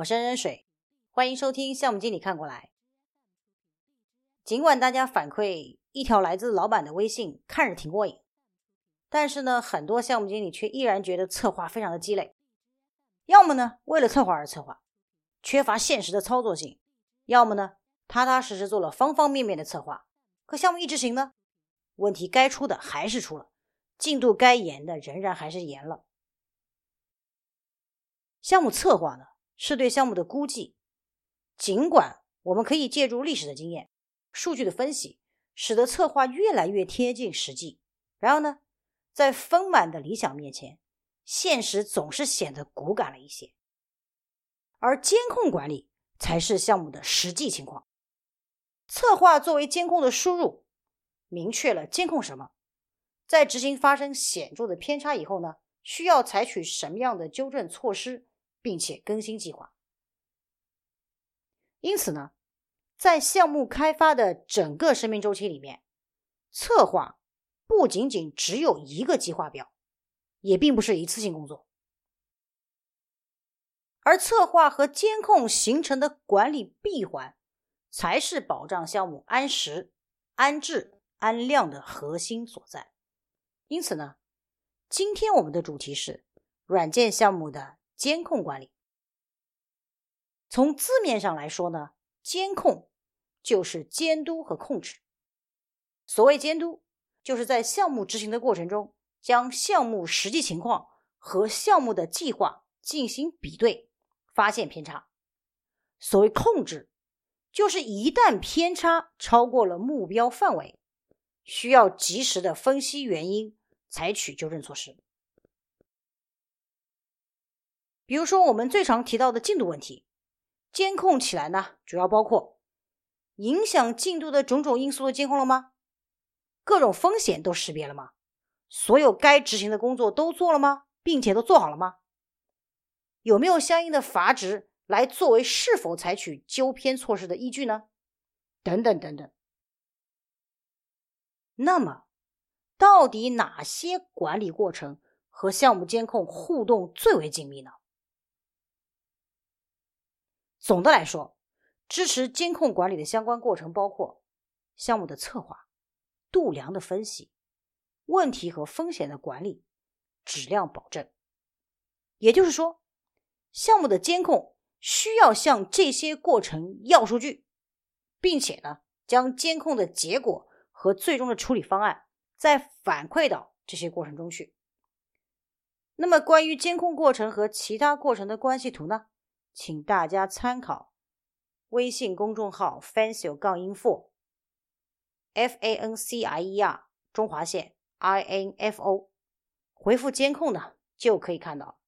我是任水，欢迎收听项目经理看过来。尽管大家反馈一条来自老板的微信看着挺过瘾，但是呢，很多项目经理却依然觉得策划非常的鸡肋。要么呢，为了策划而策划，缺乏现实的操作性；要么呢，踏踏实实做了方方面面的策划，可项目一执行呢，问题该出的还是出了，进度该延的仍然还是延了。项目策划呢，是对项目的估计。尽管我们可以借助历史的经验、数据的分析，使得策划越来越贴近实际，然而呢，在丰满的理想面前，现实总是显得骨感了一些。而监控管理才是项目的实际情况。策划作为监控的输入，明确了监控什么，在执行发生显著的偏差以后呢，需要采取什么样的纠正措施。并且更新计划。因此呢，在项目开发的整个生命周期里面，策划不仅仅只有一个计划表，也并不是一次性工作。而策划和监控形成的管理闭环，才是保障项目安时、安质、安量的核心所在。因此呢，今天我们的主题是软件项目的。监控管理，从字面上来说呢，监控就是监督和控制。所谓监督，就是在项目执行的过程中，将项目实际情况和项目的计划进行比对，发现偏差。所谓控制，就是一旦偏差超过了目标范围，需要及时的分析原因，采取纠正措施。比如说，我们最常提到的进度问题，监控起来呢，主要包括影响进度的种种因素都监控了吗？各种风险都识别了吗？所有该执行的工作都做了吗？并且都做好了吗？有没有相应的阀值来作为是否采取纠偏措施的依据呢？等等等等。那么，到底哪些管理过程和项目监控互动最为紧密呢？总的来说，支持监控管理的相关过程包括项目的策划、度量的分析、问题和风险的管理、质量保证。也就是说，项目的监控需要向这些过程要数据，并且呢，将监控的结果和最终的处理方案再反馈到这些过程中去。那么，关于监控过程和其他过程的关系图呢？请大家参考微信公众号 “fancial 杠 info”，f a n c i e r 中华线 i n f o，回复监控呢就可以看到。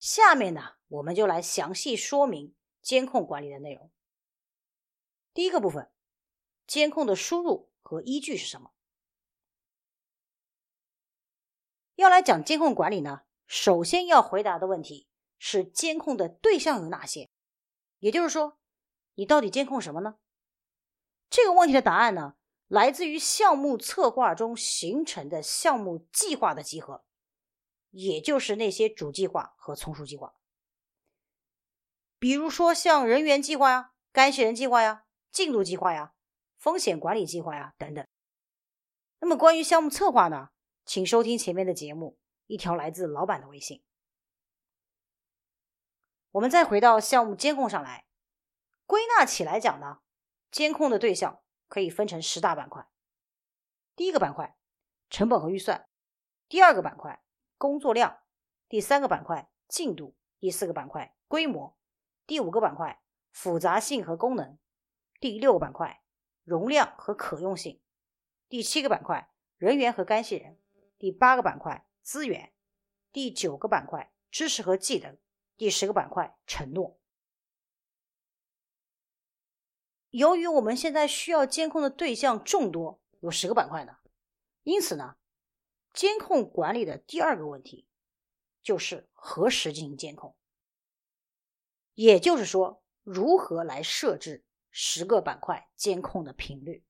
下面呢，我们就来详细说明监控管理的内容。第一个部分，监控的输入和依据是什么？要来讲监控管理呢，首先要回答的问题。是监控的对象有哪些？也就是说，你到底监控什么呢？这个问题的答案呢，来自于项目策划中形成的项目计划的集合，也就是那些主计划和从属计划。比如说，像人员计划呀、干系人计划呀、进度计划呀、风险管理计划呀等等。那么，关于项目策划呢，请收听前面的节目，一条来自老板的微信。我们再回到项目监控上来，归纳起来讲呢，监控的对象可以分成十大板块。第一个板块成本和预算，第二个板块工作量，第三个板块进度，第四个板块规模，第五个板块复杂性和功能，第六个板块容量和可用性，第七个板块人员和干系人，第八个板块资源，第九个板块知识和技能。第十个板块承诺。由于我们现在需要监控的对象众多，有十个板块呢，因此呢，监控管理的第二个问题就是何时进行监控，也就是说，如何来设置十个板块监控的频率。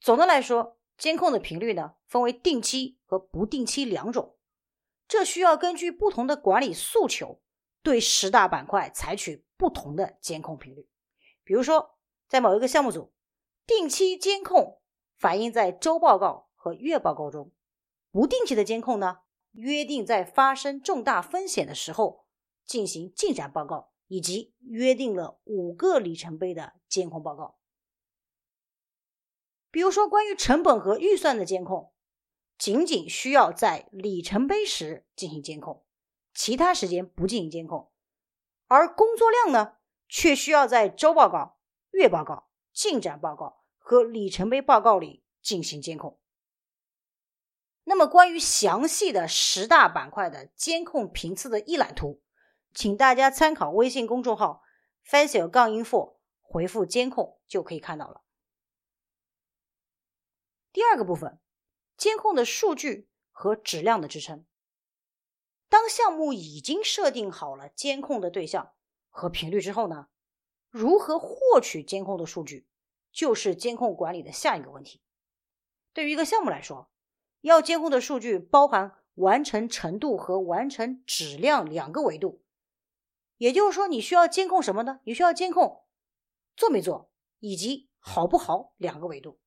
总的来说，监控的频率呢，分为定期和不定期两种。这需要根据不同的管理诉求，对十大板块采取不同的监控频率。比如说，在某一个项目组，定期监控反映在周报告和月报告中；不定期的监控呢，约定在发生重大风险的时候进行进展报告，以及约定了五个里程碑的监控报告。比如说，关于成本和预算的监控，仅仅需要在里程碑时进行监控，其他时间不进行监控；而工作量呢，却需要在周报告、月报告、进展报告和里程碑报告里进行监控。那么，关于详细的十大板块的监控频次的一览图，请大家参考微信公众号 “fancial 杠 info”，回复“监控”就可以看到了。第二个部分，监控的数据和质量的支撑。当项目已经设定好了监控的对象和频率之后呢，如何获取监控的数据，就是监控管理的下一个问题。对于一个项目来说，要监控的数据包含完成程度和完成质量两个维度。也就是说，你需要监控什么呢？你需要监控做没做以及好不好两个维度。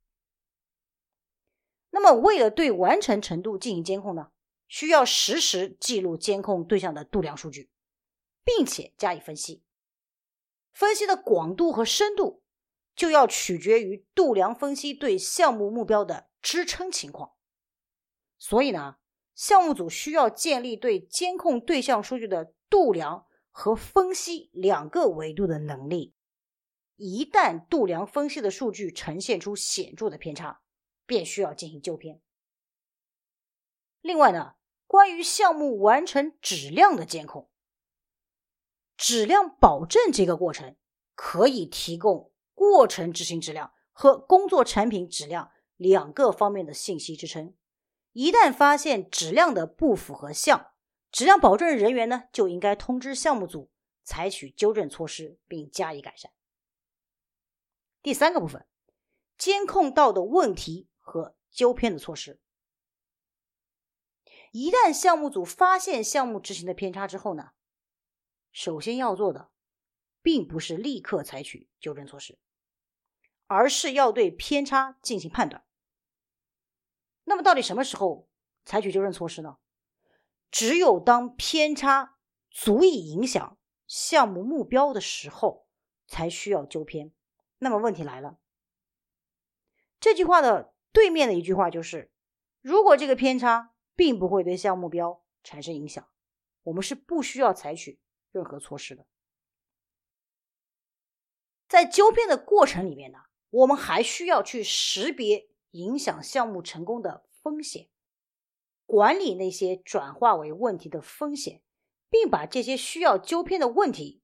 那么，为了对完成程度进行监控呢，需要实时记录监控对象的度量数据，并且加以分析。分析的广度和深度就要取决于度量分析对项目目标的支撑情况。所以呢，项目组需要建立对监控对象数据的度量和分析两个维度的能力。一旦度量分析的数据呈现出显著的偏差，便需要进行纠偏。另外呢，关于项目完成质量的监控，质量保证这个过程可以提供过程执行质量和工作产品质量两个方面的信息支撑。一旦发现质量的不符合项，质量保证人员呢就应该通知项目组采取纠正措施并加以改善。第三个部分，监控到的问题。和纠偏的措施。一旦项目组发现项目执行的偏差之后呢，首先要做的，并不是立刻采取纠正措施，而是要对偏差进行判断。那么，到底什么时候采取纠正措施呢？只有当偏差足以影响项目目标的时候，才需要纠偏。那么，问题来了，这句话的。对面的一句话就是：如果这个偏差并不会对项目标产生影响，我们是不需要采取任何措施的。在纠偏的过程里面呢，我们还需要去识别影响项目成功的风险，管理那些转化为问题的风险，并把这些需要纠偏的问题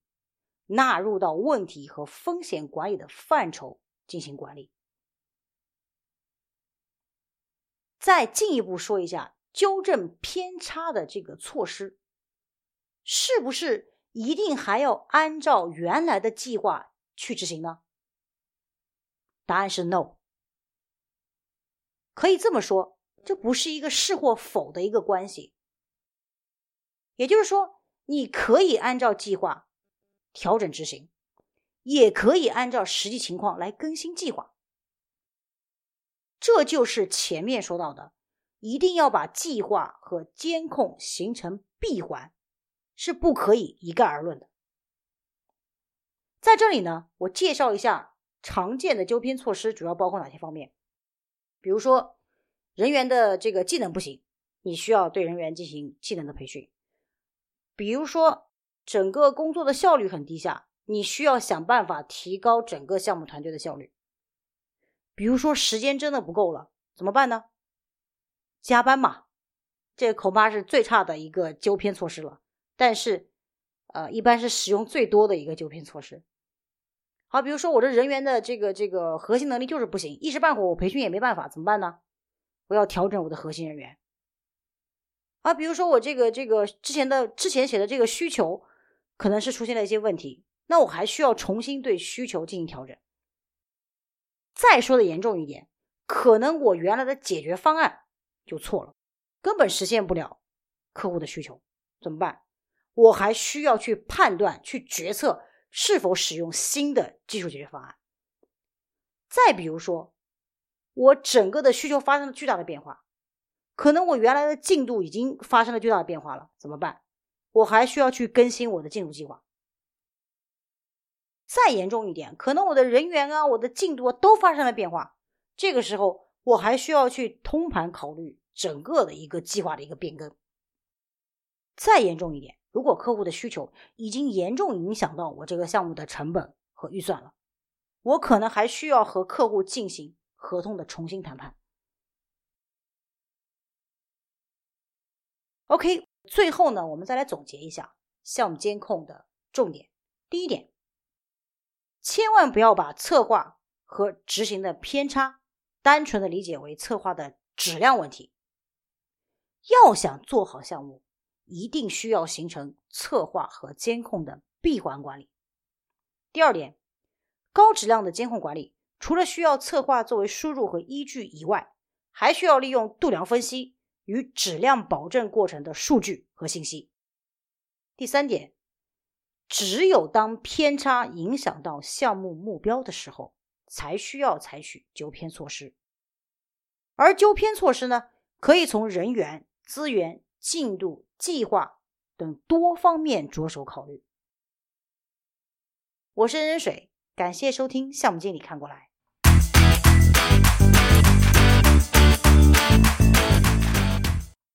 纳入到问题和风险管理的范畴进行管理。再进一步说一下纠正偏差的这个措施，是不是一定还要按照原来的计划去执行呢？答案是 no。可以这么说，这不是一个是或否的一个关系。也就是说，你可以按照计划调整执行，也可以按照实际情况来更新计划。这就是前面说到的，一定要把计划和监控形成闭环，是不可以一概而论的。在这里呢，我介绍一下常见的纠偏措施，主要包括哪些方面？比如说，人员的这个技能不行，你需要对人员进行技能的培训；比如说，整个工作的效率很低下，你需要想办法提高整个项目团队的效率。比如说时间真的不够了，怎么办呢？加班嘛，这恐怕是最差的一个纠偏措施了。但是，呃，一般是使用最多的一个纠偏措施。好，比如说我这人员的这个这个核心能力就是不行，一时半会我培训也没办法，怎么办呢？我要调整我的核心人员。啊，比如说我这个这个之前的之前写的这个需求，可能是出现了一些问题，那我还需要重新对需求进行调整。再说的严重一点，可能我原来的解决方案就错了，根本实现不了客户的需求，怎么办？我还需要去判断、去决策是否使用新的技术解决方案。再比如说，我整个的需求发生了巨大的变化，可能我原来的进度已经发生了巨大的变化了，怎么办？我还需要去更新我的进度计划。再严重一点，可能我的人员啊、我的进度啊都发生了变化，这个时候我还需要去通盘考虑整个的一个计划的一个变更。再严重一点，如果客户的需求已经严重影响到我这个项目的成本和预算了，我可能还需要和客户进行合同的重新谈判。OK，最后呢，我们再来总结一下项目监控的重点。第一点。千万不要把策划和执行的偏差单纯的理解为策划的质量问题。要想做好项目，一定需要形成策划和监控的闭环管理。第二点，高质量的监控管理，除了需要策划作为输入和依据以外，还需要利用度量分析与质量保证过程的数据和信息。第三点。只有当偏差影响到项目目标的时候，才需要采取纠偏措施。而纠偏措施呢，可以从人员、资源、进度、计划等多方面着手考虑。我是任水，感谢收听项目经理看过来。